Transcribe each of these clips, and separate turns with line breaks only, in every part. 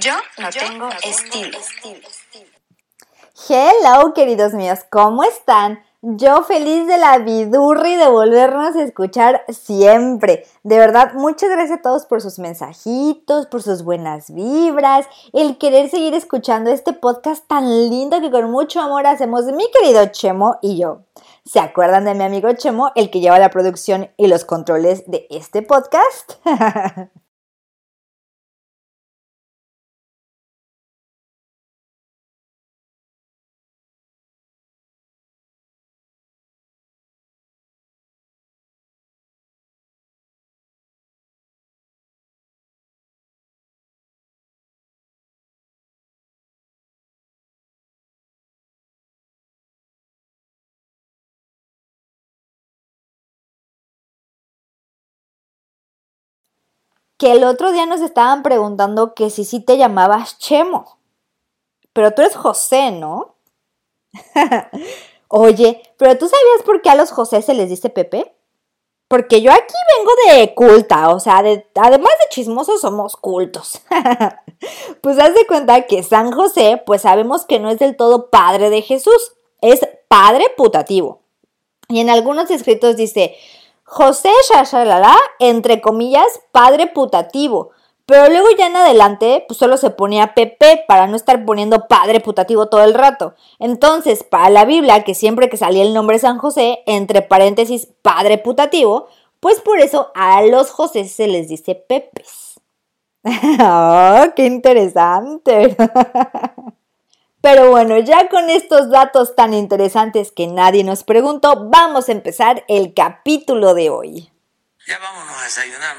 Yo
no
tengo estilo.
Hello, queridos míos, ¿cómo están? Yo feliz de la vidurri de volvernos a escuchar siempre. De verdad, muchas gracias a todos por sus mensajitos, por sus buenas vibras, el querer seguir escuchando este podcast tan lindo que con mucho amor hacemos mi querido Chemo y yo. ¿Se acuerdan de mi amigo Chemo, el que lleva la producción y los controles de este podcast? que el otro día nos estaban preguntando que si sí te llamabas Chemo. Pero tú eres José, ¿no? Oye, pero ¿tú sabías por qué a los José se les dice Pepe? Porque yo aquí vengo de culta, o sea, de, además de chismosos somos cultos. pues haz de cuenta que San José, pues sabemos que no es del todo padre de Jesús, es padre putativo. Y en algunos escritos dice, José Shashalala, entre comillas, padre putativo. Pero luego ya en adelante, pues solo se ponía Pepe para no estar poniendo padre putativo todo el rato. Entonces, para la Biblia, que siempre que salía el nombre San José, entre paréntesis, padre putativo, pues por eso a los José se les dice Pepes. ¡Oh, qué interesante! Pero bueno, ya con estos datos tan interesantes que nadie nos preguntó, vamos a empezar el capítulo de hoy.
Ya vámonos a desayunar,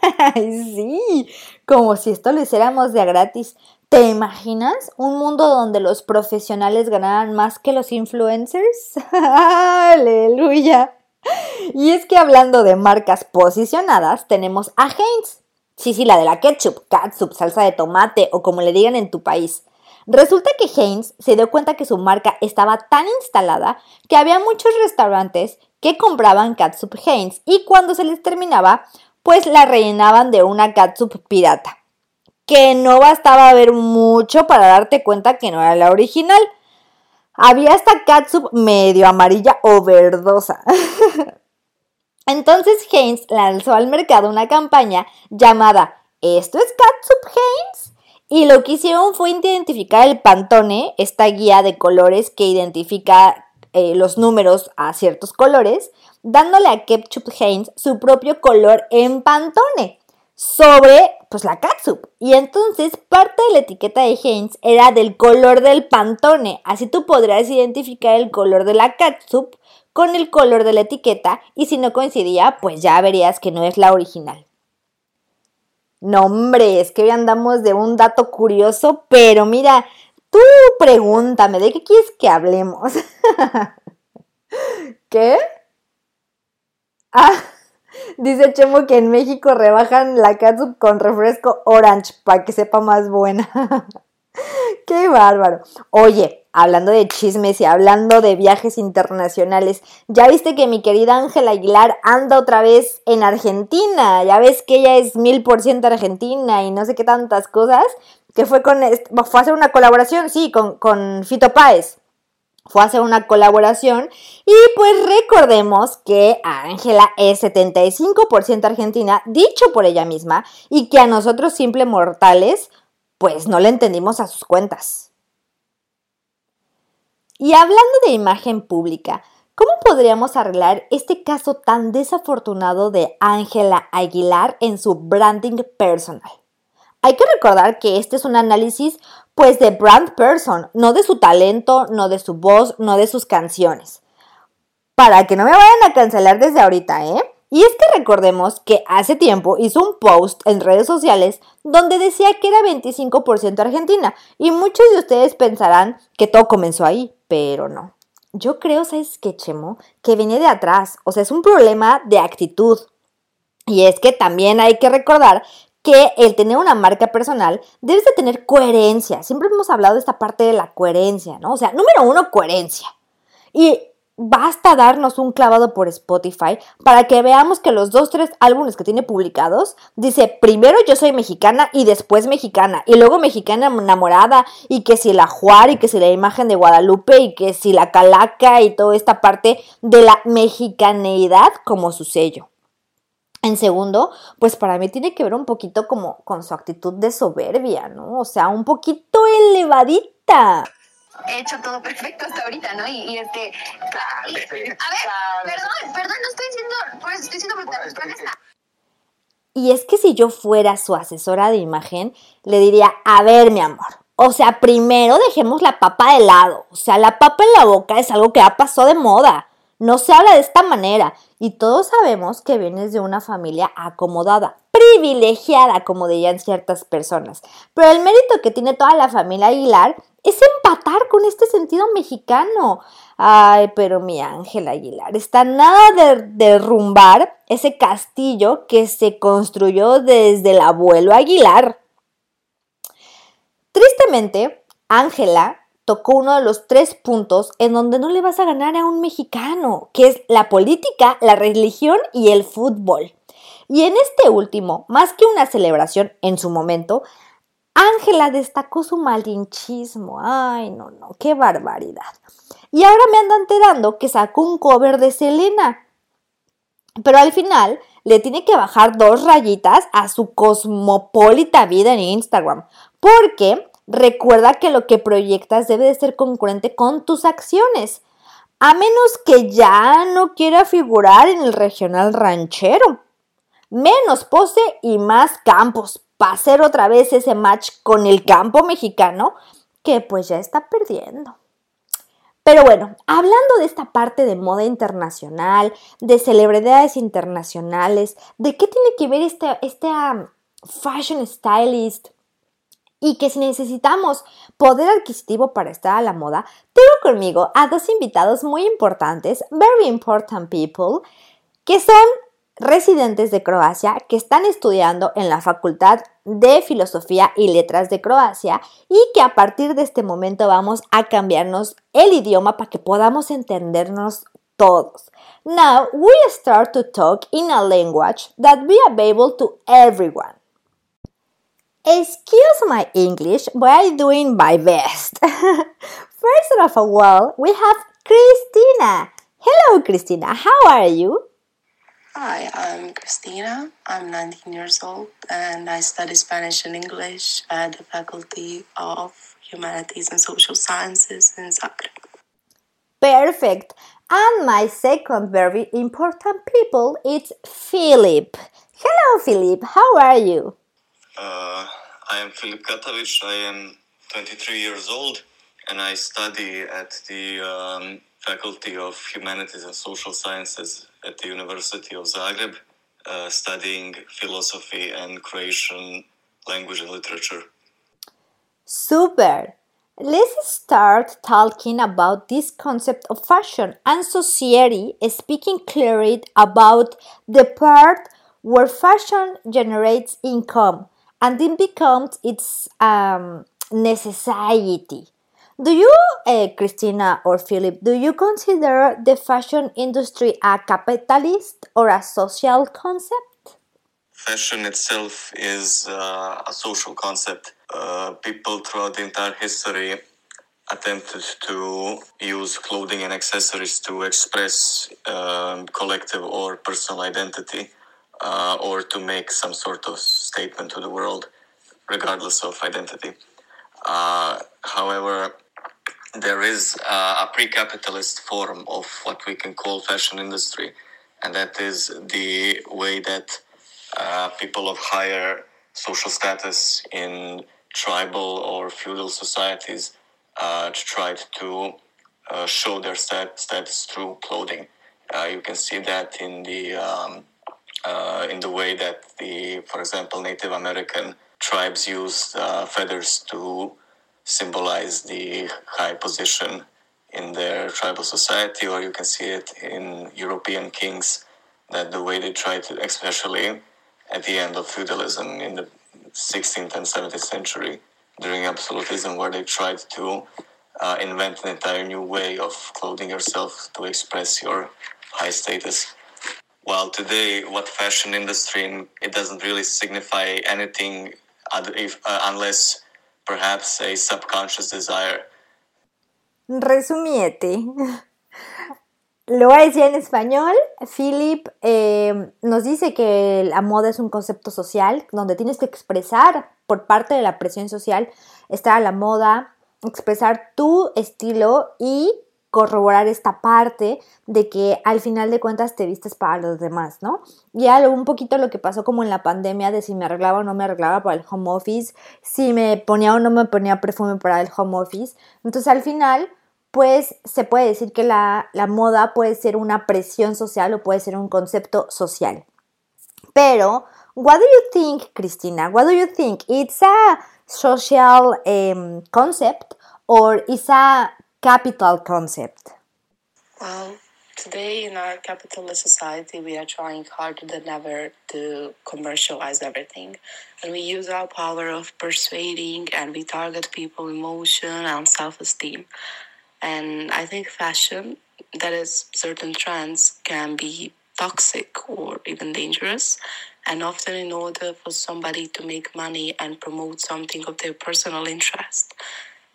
sí, como si esto lo hiciéramos de a gratis. ¿Te imaginas un mundo donde los profesionales ganaran más que los influencers? Aleluya. Y es que hablando de marcas posicionadas, tenemos a Heinz. Sí, sí, la de la ketchup, catsup, salsa de tomate o como le digan en tu país. Resulta que Heinz se dio cuenta que su marca estaba tan instalada que había muchos restaurantes que compraban catsup Heinz y cuando se les terminaba, pues la rellenaban de una catsup pirata. Que no bastaba ver mucho para darte cuenta que no era la original. Había esta catsup medio amarilla o verdosa. Entonces Heinz lanzó al mercado una campaña llamada ¿Esto es catsup Heinz? Y lo que hicieron fue identificar el Pantone, esta guía de colores que identifica eh, los números a ciertos colores, dándole a Ketchup Heinz su propio color en Pantone sobre pues la catsup. Y entonces parte de la etiqueta de Heinz era del color del Pantone, así tú podrías identificar el color de la catsup con el color de la etiqueta y si no coincidía, pues ya verías que no es la original. No, hombre, es que hoy andamos de un dato curioso, pero mira, tú pregúntame, ¿de qué quieres que hablemos? ¿Qué? Ah, dice Chemo que en México rebajan la catsup con refresco orange para que sepa más buena. Qué bárbaro. Oye, hablando de chismes y hablando de viajes internacionales, ya viste que mi querida Ángela Aguilar anda otra vez en Argentina. Ya ves que ella es mil por ciento argentina y no sé qué tantas cosas. Que fue con. Fue a hacer una colaboración, sí, con, con Fito Páez fue a hacer una colaboración y pues recordemos que Ángela es 75% argentina, dicho por ella misma, y que a nosotros simple mortales pues no le entendimos a sus cuentas. Y hablando de imagen pública, ¿cómo podríamos arreglar este caso tan desafortunado de Ángela Aguilar en su branding personal? Hay que recordar que este es un análisis pues de brand person, no de su talento, no de su voz, no de sus canciones. Para que no me vayan a cancelar desde ahorita, ¿eh? Y es que recordemos que hace tiempo hizo un post en redes sociales donde decía que era 25% Argentina. Y muchos de ustedes pensarán que todo comenzó ahí, pero no. Yo creo, ¿sabes qué, Chemo? Que viene de atrás. O sea, es un problema de actitud. Y es que también hay que recordar que el tener una marca personal debes de tener coherencia. Siempre hemos hablado de esta parte de la coherencia, ¿no? O sea, número uno, coherencia. Y basta darnos un clavado por Spotify para que veamos que los dos, tres álbumes que tiene publicados, dice primero yo soy mexicana y después mexicana, y luego mexicana enamorada, y que si la Juar, y que si la imagen de Guadalupe, y que si la Calaca, y toda esta parte de la mexicaneidad como su sello. En segundo, pues para mí tiene que ver un poquito como con su actitud de soberbia, ¿no? O sea, un poquito elevadita.
He hecho todo perfecto hasta ahorita, ¿no? Y, y este. A ver, perdón, perdón, no estoy diciendo. Pues estoy diciendo brutal.
Y es que si yo fuera su asesora de imagen, le diría, a ver, mi amor, o sea, primero dejemos la papa de lado. O sea, la papa en la boca es algo que ha pasado de moda. No se habla de esta manera y todos sabemos que vienes de una familia acomodada, privilegiada, como dirían ciertas personas. Pero el mérito que tiene toda la familia Aguilar es empatar con este sentido mexicano. Ay, pero mi Ángel Aguilar está nada de derrumbar ese castillo que se construyó desde el abuelo Aguilar. Tristemente, Ángela tocó uno de los tres puntos en donde no le vas a ganar a un mexicano, que es la política, la religión y el fútbol. Y en este último, más que una celebración en su momento, Ángela destacó su malinchismo. Ay, no, no, qué barbaridad. Y ahora me anda enterando que sacó un cover de Selena. Pero al final le tiene que bajar dos rayitas a su cosmopolita vida en Instagram. Porque Recuerda que lo que proyectas debe de ser concurrente con tus acciones, a menos que ya no quiera figurar en el regional ranchero. Menos pose y más campos para hacer otra vez ese match con el campo mexicano que pues ya está perdiendo. Pero bueno, hablando de esta parte de moda internacional, de celebridades internacionales, ¿de qué tiene que ver este, este fashion stylist y que si necesitamos poder adquisitivo para estar a la moda, tengo conmigo a dos invitados muy importantes, very important people, que son residentes de Croacia que están estudiando en la Facultad de Filosofía y Letras de Croacia y que a partir de este momento vamos a cambiarnos el idioma para que podamos entendernos todos. Now we start to talk in a language that be available to everyone. Excuse my English, but I'm doing my best. First of all, we have Christina. Hello, Christina. How are you?
Hi, I'm Christina. I'm 19 years old and I study Spanish and English at the Faculty of Humanities and Social Sciences in Zagreb.
Perfect. And my second very important people is Philip. Hello, Philip. How are you?
Uh, I am Filip Katovic. I am 23 years old and I study at the um, Faculty of Humanities and Social Sciences at the University of Zagreb, uh, studying philosophy and Croatian language and literature.
Super! Let's start talking about this concept of fashion and society, speaking clearly about the part where fashion generates income and then becomes its um, necessity. Do you, uh, Christina or Philip, do you consider the fashion industry a capitalist or a social concept?
Fashion itself is uh, a social concept. Uh, people throughout the entire history attempted to use clothing and accessories to express um, collective or personal identity uh, or to make some sort of statement to the world, regardless of identity. Uh, however, there is uh, a pre-capitalist form of what we can call fashion industry, and that is the way that uh, people of higher social status in tribal or feudal societies uh, tried to uh, show their stat- status through clothing. you can see that in the um, uh, in the way that the, for example, Native American tribes used uh, feathers to symbolize the high position in their tribal society, or you can see it in European kings that the way they tried to, especially at the end of feudalism in the 16th and 17th century during absolutism, where they tried to uh, invent an entire new way of clothing yourself to express your high status. While today, what fashion industry, it doesn't really signify anything if, uh, unless perhaps a subconscious desire
Resumiete. Lo voy a decir en español. Philip eh, nos dice que la moda es un concepto social donde tienes que expresar por parte de la presión social, estar a la moda, expresar tu estilo y corroborar esta parte de que al final de cuentas te vistes para los demás, ¿no? Y algo un poquito lo que pasó como en la pandemia de si me arreglaba o no me arreglaba para el home office, si me ponía o no me ponía perfume para el home office. Entonces al final pues se puede decir que la, la, moda puede ser una presión social o puede ser un concepto social. Pero, what do you think, Cristina? What do you think? It's a social um, concept or it's a capital concept?
Well, today in our capitalist society, we are trying harder than ever to commercialize everything. And we use our power of persuading and we target people emotion and self-esteem. And I think fashion, that is, certain trends, can be toxic or even dangerous. And often, in order for somebody to make money and promote something of their personal interest.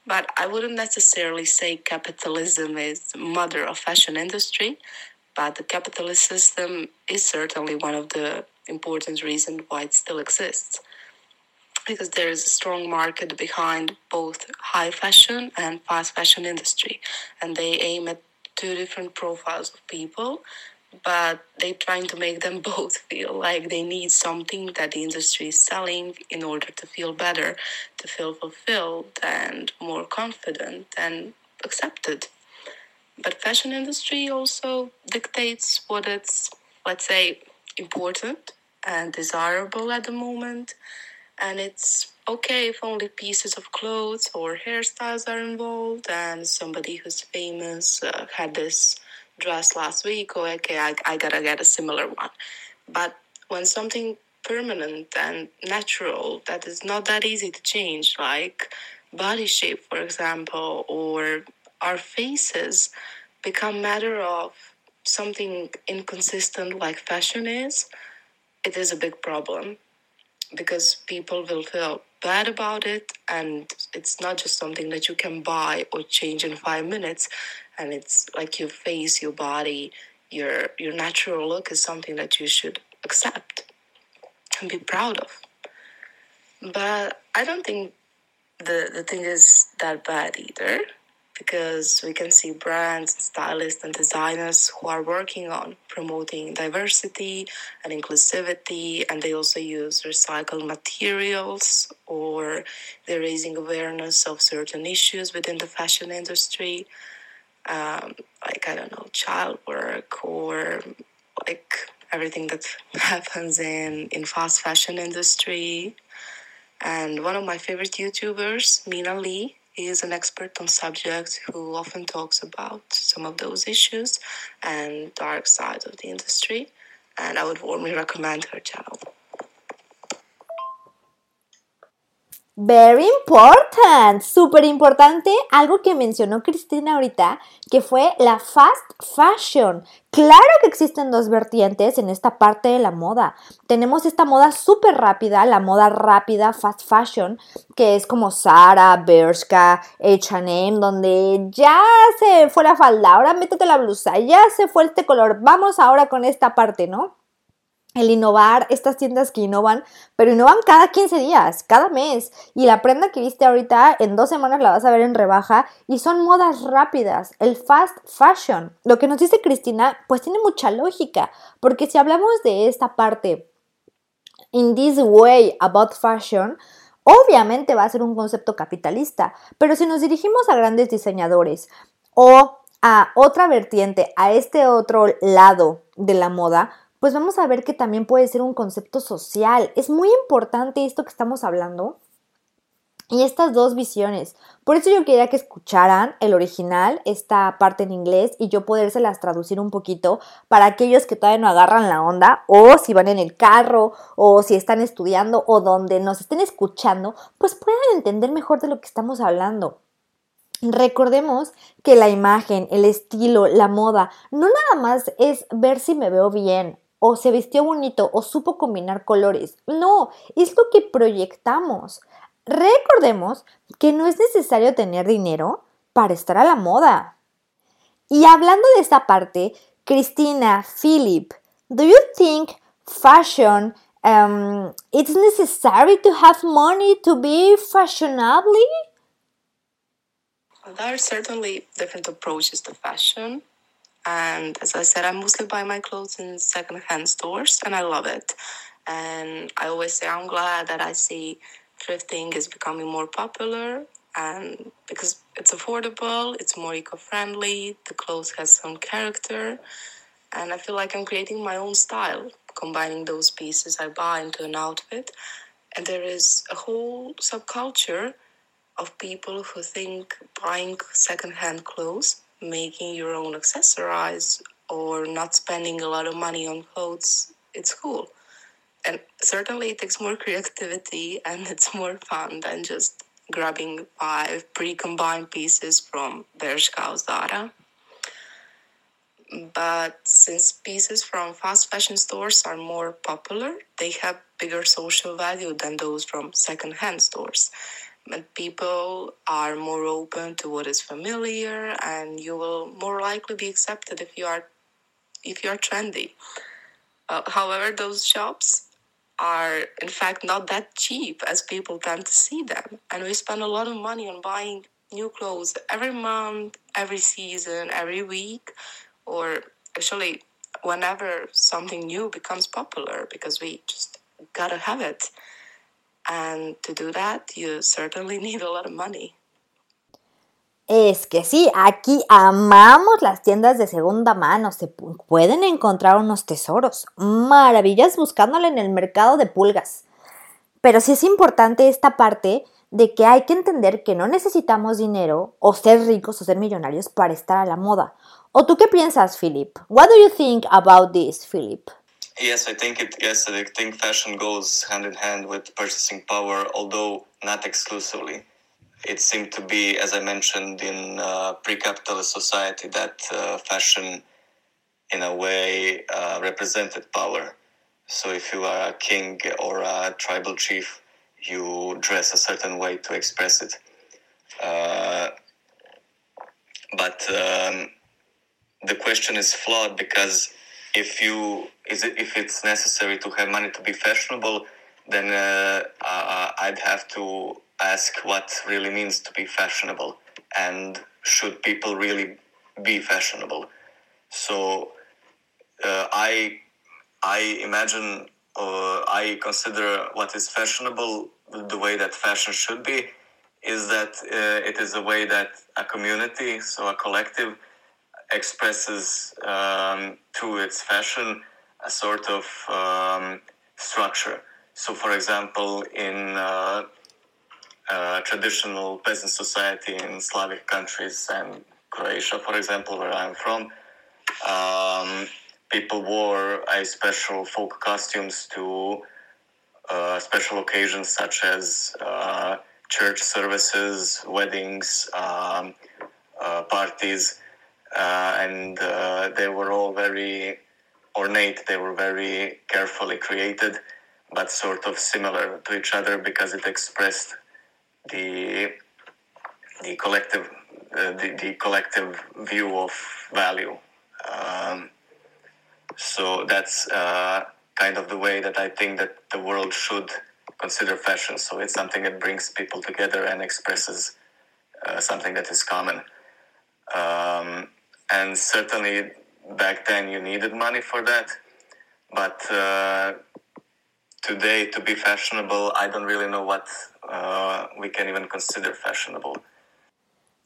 But I wouldn't necessarily say capitalism is mother of fashion industry, but the capitalist system is certainly one of the important reasons why it still exists. Because there is a strong market behind both high fashion and fast fashion industry and they aim at two different profiles of people but they're trying to make them both feel like they need something that the industry is selling in order to feel better to feel fulfilled and more confident and accepted. But fashion industry also dictates what it's let's say important and desirable at the moment. And it's okay if only pieces of clothes or hairstyles are involved and somebody who's famous uh, had this dress last week or okay I, I gotta get a similar one. But when something permanent and natural that is not that easy to change like body shape for example or our faces become matter of something inconsistent like fashion is it is a big problem because people will feel bad about it and it's not just something that you can buy or change in five minutes and it's like your face your body your your natural look is something that you should accept and be proud of. But i don't think the the thing is that bad either because we can see brands and stylists and designers who are working on promoting diversity and inclusivity and they also use recycled materials or they're raising awareness of certain issues within the fashion industry um, like i don't know child work or like everything that happens in in fast fashion industry. And one of my favorite youtubers mina lee he is an expert on subjects who often talks about some of those issues and dark sides of the industry. And I would warmly recommend her channel.
Very important, súper importante, algo que mencionó Cristina ahorita, que fue la fast fashion. Claro que existen dos vertientes en esta parte de la moda. Tenemos esta moda súper rápida, la moda rápida, fast fashion, que es como Zara, Bershka, H&M, donde ya se fue la falda, ahora métete la blusa, ya se fue este color, vamos ahora con esta parte, ¿no? El innovar, estas tiendas que innovan, pero innovan cada 15 días, cada mes. Y la prenda que viste ahorita, en dos semanas la vas a ver en rebaja y son modas rápidas, el fast fashion. Lo que nos dice Cristina, pues tiene mucha lógica, porque si hablamos de esta parte, in this way about fashion, obviamente va a ser un concepto capitalista, pero si nos dirigimos a grandes diseñadores o a otra vertiente, a este otro lado de la moda, pues vamos a ver que también puede ser un concepto social. Es muy importante esto que estamos hablando y estas dos visiones. Por eso yo quería que escucharan el original, esta parte en inglés, y yo podérselas traducir un poquito para aquellos que todavía no agarran la onda, o si van en el carro, o si están estudiando, o donde nos estén escuchando, pues puedan entender mejor de lo que estamos hablando. Recordemos que la imagen, el estilo, la moda, no nada más es ver si me veo bien, o se vistió bonito, o supo combinar colores. No, es lo que proyectamos. Recordemos que no es necesario tener dinero para estar a la moda. Y hablando de esta parte, Cristina, Philip, do you think fashion um, it's necessary to have money to be fashionably?
There are certainly different approaches to fashion. And as I said, I mostly buy my clothes in secondhand stores and I love it. And I always say I'm glad that I see thrifting is becoming more popular and because it's affordable, it's more eco-friendly, the clothes has some character, and I feel like I'm creating my own style, combining those pieces I buy into an outfit. And there is a whole subculture of people who think buying secondhand clothes, making your own accessorize, or not spending a lot of money on clothes, it's cool and certainly it takes more creativity and it's more fun than just grabbing five pre-combined pieces from Bershka Zara. But since pieces from fast fashion stores are more popular, they have bigger social value than those from second-hand stores. And people are more open to what is familiar, and you will more likely be accepted if you are if you are trendy. Uh, however, those shops are in fact not that cheap as people tend to see them. And we spend a lot of money on buying new clothes every month, every season, every week, or actually whenever something new becomes popular because we just gotta have it. And to do that, you certainly need a lot of money.
Es que sí, aquí amamos las tiendas de segunda mano, se pueden encontrar unos tesoros, maravillas buscándole en el mercado de pulgas. Pero sí es importante esta parte de que hay que entender que no necesitamos dinero o ser ricos o ser millonarios para estar a la moda. ¿O tú qué piensas, Philip? What do you think about this, Philip?
Yes, I think it. Yes, I think fashion goes hand in hand with purchasing power, although not exclusively. it seemed to be, as I mentioned, in uh, pre-capitalist society, that uh, fashion, in a way, uh, represented power. So if you are a king or a tribal chief, you dress a certain way to express it. Uh, but um, the question is flawed because if you is it if it's necessary to have money to be fashionable, then uh, uh, I'd have to ask what really means to be fashionable and should people really be fashionable. So uh, i i imagine uh, i consider what is fashionable the way that fashion should be is that uh, it is a way that a community so a collective expresses um, through its fashion a sort of um, structure so for example in uh, uh, traditional peasant society in Slavic countries and Croatia, for example, where I'm from. Um, people wore a special folk costumes to uh, special occasions such as uh, church services, weddings, um, uh, parties, uh, and uh, they were all very ornate. They were very carefully created, but sort of similar to each other because it expressed the the collective uh, the, the collective view of value. Um, so that's uh, kind of the way that I think that the world should consider fashion. So it's something that brings people together and expresses uh, something that is common. Um, and certainly back then you needed money for that, but uh, today to be fashionable, I don't really know what uh, we can even consider fashionable.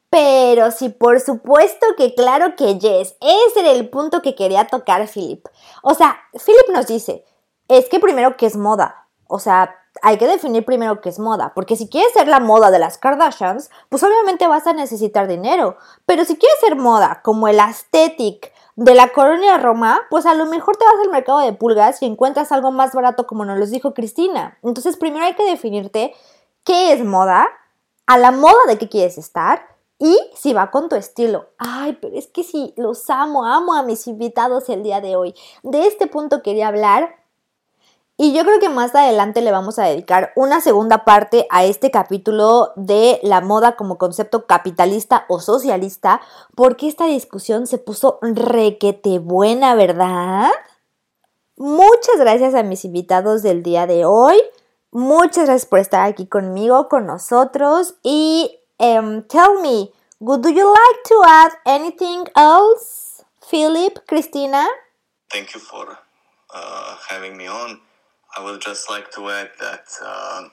Pero sí, por supuesto que claro que yes. Ese era el punto que quería tocar Philip. O sea, Philip nos dice, es que primero que es moda. O sea, hay que definir primero qué es moda, porque si quieres ser la moda de las Kardashians, pues obviamente vas a necesitar dinero, pero si quieres ser moda como el aesthetic de la colonia Roma, pues a lo mejor te vas al mercado de pulgas y encuentras algo más barato como nos lo dijo Cristina. Entonces primero hay que definirte qué es moda, a la moda de qué quieres estar y si va con tu estilo. Ay, pero es que sí, los amo, amo a mis invitados el día de hoy. De este punto quería hablar y yo creo que más adelante le vamos a dedicar una segunda parte a este capítulo de la moda como concepto capitalista o socialista, porque esta discusión se puso requete buena, ¿verdad? Muchas gracias a mis invitados del día de hoy. Muchas gracias por estar aquí conmigo, con nosotros. Y um, tell me, would you like to add anything else, Philip, Christina?
Thank you for uh, having me on. I would just like to add that uh,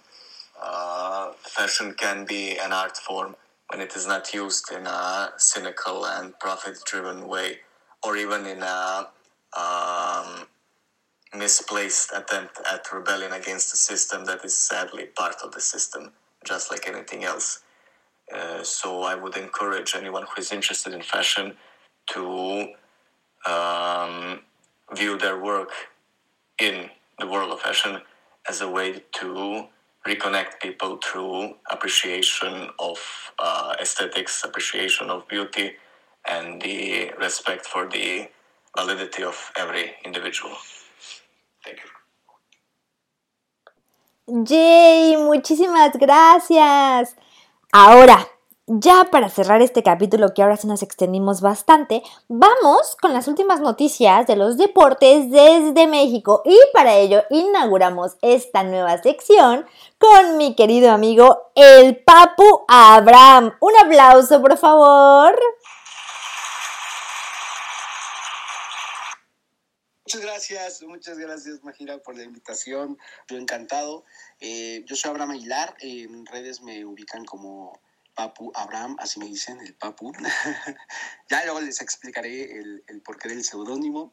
uh, fashion can be an art form when it is not used in a cynical and profit driven way, or even in a um, misplaced attempt at rebellion against the system that is sadly part of the system, just like anything else. Uh, so I would encourage anyone who is interested in fashion to um, view their work in the world of fashion as a way to reconnect people through appreciation of uh, aesthetics, appreciation of beauty, and the respect for the validity of every individual. Thank you.
Jay, muchísimas gracias. Ahora, ya para cerrar este capítulo que ahora sí nos extendimos bastante, vamos con las últimas noticias de los deportes desde México y para ello inauguramos esta nueva sección con mi querido amigo el Papu Abraham. Un aplauso, por favor.
Muchas gracias, muchas gracias Majira por la invitación. Yo encantado. Eh, yo soy Abraham Aguilar, en redes me ubican como Papu Abraham, así me dicen, el Papu. ya luego les explicaré el, el porqué del seudónimo.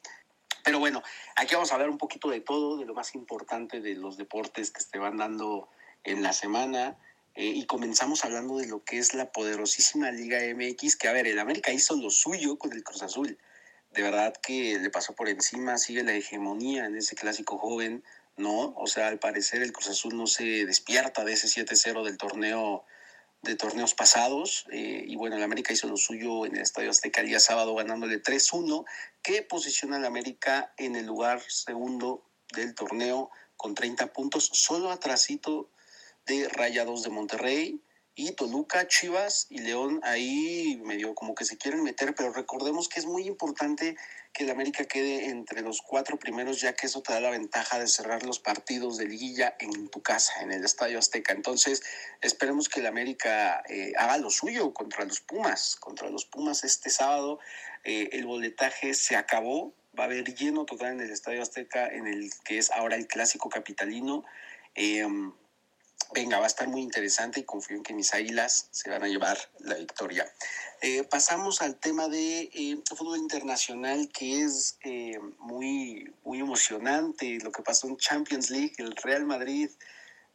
Pero bueno, aquí vamos a hablar un poquito de todo, de lo más importante de los deportes que se van dando en la semana. Eh, y comenzamos hablando de lo que es la poderosísima Liga MX, que a ver, el América hizo lo suyo con el Cruz Azul. De verdad que le pasó por encima, sigue la hegemonía en ese clásico joven, ¿no? O sea, al parecer el Cruz Azul no se despierta de ese 7-0 del torneo de torneos pasados. Eh, y bueno, el América hizo lo suyo en el Estadio Azteca el día sábado ganándole 3-1, que posiciona al América en el lugar segundo del torneo con 30 puntos, solo atrasito de Rayados de Monterrey. Y Toluca, Chivas y León ahí medio como que se quieren meter, pero recordemos que es muy importante que el América quede entre los cuatro primeros, ya que eso te da la ventaja de cerrar los partidos de liguilla en tu casa, en el Estadio Azteca. Entonces, esperemos que el América eh, haga lo suyo contra los Pumas, contra los Pumas este sábado. Eh, el boletaje se acabó, va a haber lleno total en el Estadio Azteca, en el que es ahora el clásico capitalino. Eh, venga, va a estar muy interesante y confío en que mis águilas se van a llevar la victoria. Eh, pasamos al tema de eh, fútbol internacional que es eh, muy, muy emocionante. Lo que pasó en Champions League, el Real Madrid,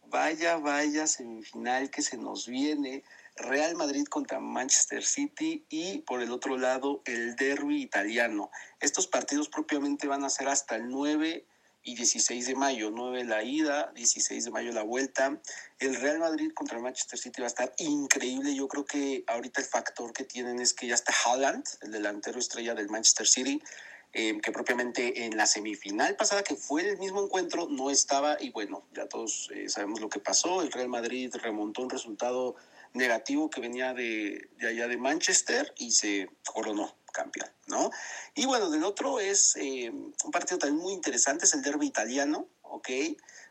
vaya, vaya semifinal que se nos viene. Real Madrid contra Manchester City y por el otro lado el derby italiano. Estos partidos propiamente van a ser hasta el 9 y 16 de mayo, 9 la ida, 16 de mayo la vuelta. El Real Madrid contra el Manchester City va a estar increíble. Yo creo que ahorita el factor que tienen es que ya está Haaland, el delantero estrella del Manchester City, eh, que propiamente en la semifinal pasada, que fue el mismo encuentro, no estaba. Y bueno, ya todos eh, sabemos lo que pasó. El Real Madrid remontó un resultado negativo que venía de, de allá de Manchester y se coronó campeón, ¿no? Y bueno, del otro es eh, un partido también muy interesante, es el derby italiano, ¿ok?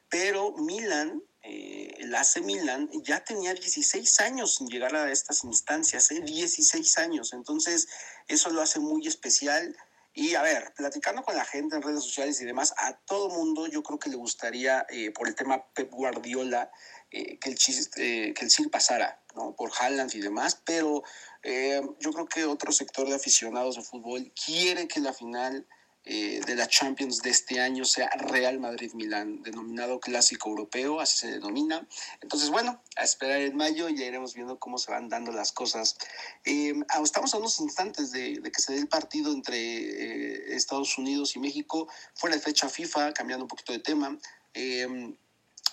Pero Milan, eh, el AC Milan, ya tenía 16 años sin llegar a estas instancias, ¿eh? 16 años, entonces eso lo hace muy especial. Y a ver, platicando con la gente en redes sociales y demás, a todo mundo yo creo que le gustaría, eh, por el tema Pep Guardiola, eh, que, el chiste, eh, que el CIL pasara, ¿no? Por Haaland y demás, pero eh, yo creo que otro sector de aficionados de fútbol quiere que la final eh, de la Champions de este año sea Real Madrid-Milán, denominado Clásico Europeo, así se denomina. Entonces, bueno, a esperar en mayo y ya iremos viendo cómo se van dando las cosas. Eh, estamos a unos instantes de, que se dé el partido entre Estados Unidos y México, fuera de fecha FIFA, cambiando un poquito de tema.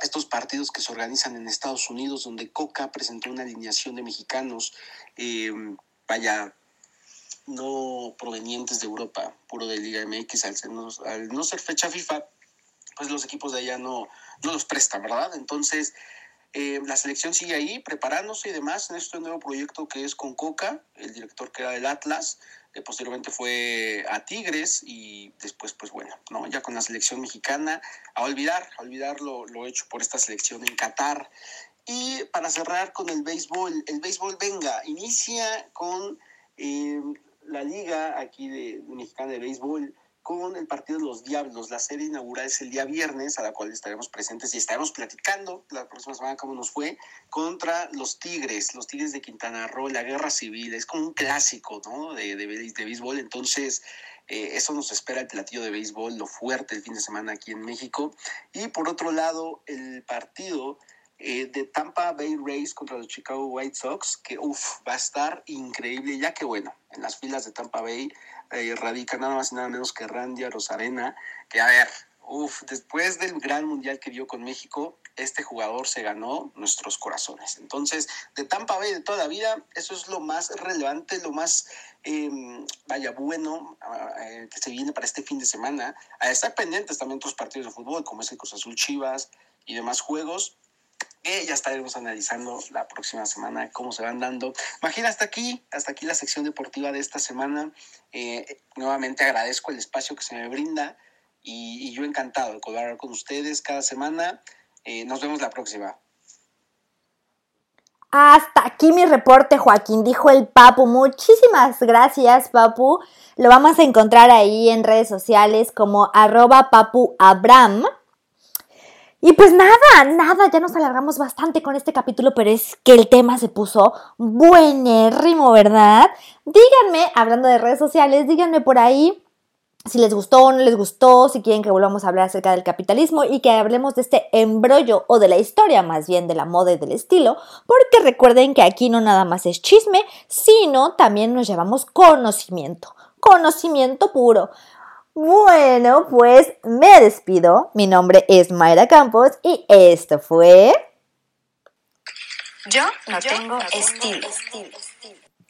Estos partidos que se organizan en Estados Unidos, donde Coca presentó una alineación de mexicanos, eh, vaya, no provenientes de Europa, puro de Liga MX, al, al no ser fecha FIFA, pues los equipos de allá no, no los prestan, ¿verdad? Entonces, eh, la selección sigue ahí preparándose y demás en este nuevo proyecto que es con Coca, el director que era del Atlas, posteriormente fue a Tigres y después, pues bueno, ¿no? ya con la selección mexicana, a olvidar, a lo hecho por esta selección en Qatar. Y para cerrar con el béisbol, el béisbol venga, inicia con eh, la liga aquí de, de mexicana de béisbol con el partido de los Diablos. La serie inaugural es el día viernes, a la cual estaremos presentes y estaremos platicando la próxima semana cómo nos fue, contra los Tigres, los Tigres de Quintana Roo, la guerra civil. Es como un clásico ¿no? de, de, de béisbol, entonces eh, eso nos espera el platillo de béisbol, lo fuerte el fin de semana aquí en México. Y por otro lado, el partido eh, de Tampa Bay Rays contra los Chicago White Sox, que uf, va a estar increíble, ya que bueno, en las filas de Tampa Bay eh, radica nada más y nada menos que Randy Rosarena, que a ver, uf, después del gran mundial que dio con México, este jugador se ganó nuestros corazones. Entonces, de Tampa Bay de toda la vida, eso es lo más relevante, lo más, eh, vaya, bueno eh, que se viene para este fin de semana. A estar pendientes también otros partidos de fútbol, como es el Cruz Azul Chivas y demás juegos que ya estaremos analizando la próxima semana cómo se van dando. Imagina hasta aquí, hasta aquí la sección deportiva de esta semana. Eh, nuevamente agradezco el espacio que se me brinda y, yo encantado de colaborar con ustedes cada semana. Eh, nos vemos la próxima.
Hasta aquí mi reporte, Joaquín, dijo el Papu. Muchísimas gracias, Papu. Lo vamos a encontrar ahí en redes sociales como arroba Papu Abram. Y pues nada, nada, ya nos alargamos bastante con este capítulo, pero es que el tema se puso buenérrimo, ¿verdad? Díganme, hablando de redes sociales, díganme por ahí si les gustó o no les gustó, si quieren que volvamos a hablar acerca del capitalismo y que hablemos de este embrollo o de la historia más bien de la moda y del estilo, porque recuerden que aquí no nada más es chisme, sino también nos llevamos conocimiento, conocimiento puro. Bueno, pues me despido. Mi nombre es Mayra Campos y esto fue...
Yo no tengo estilo.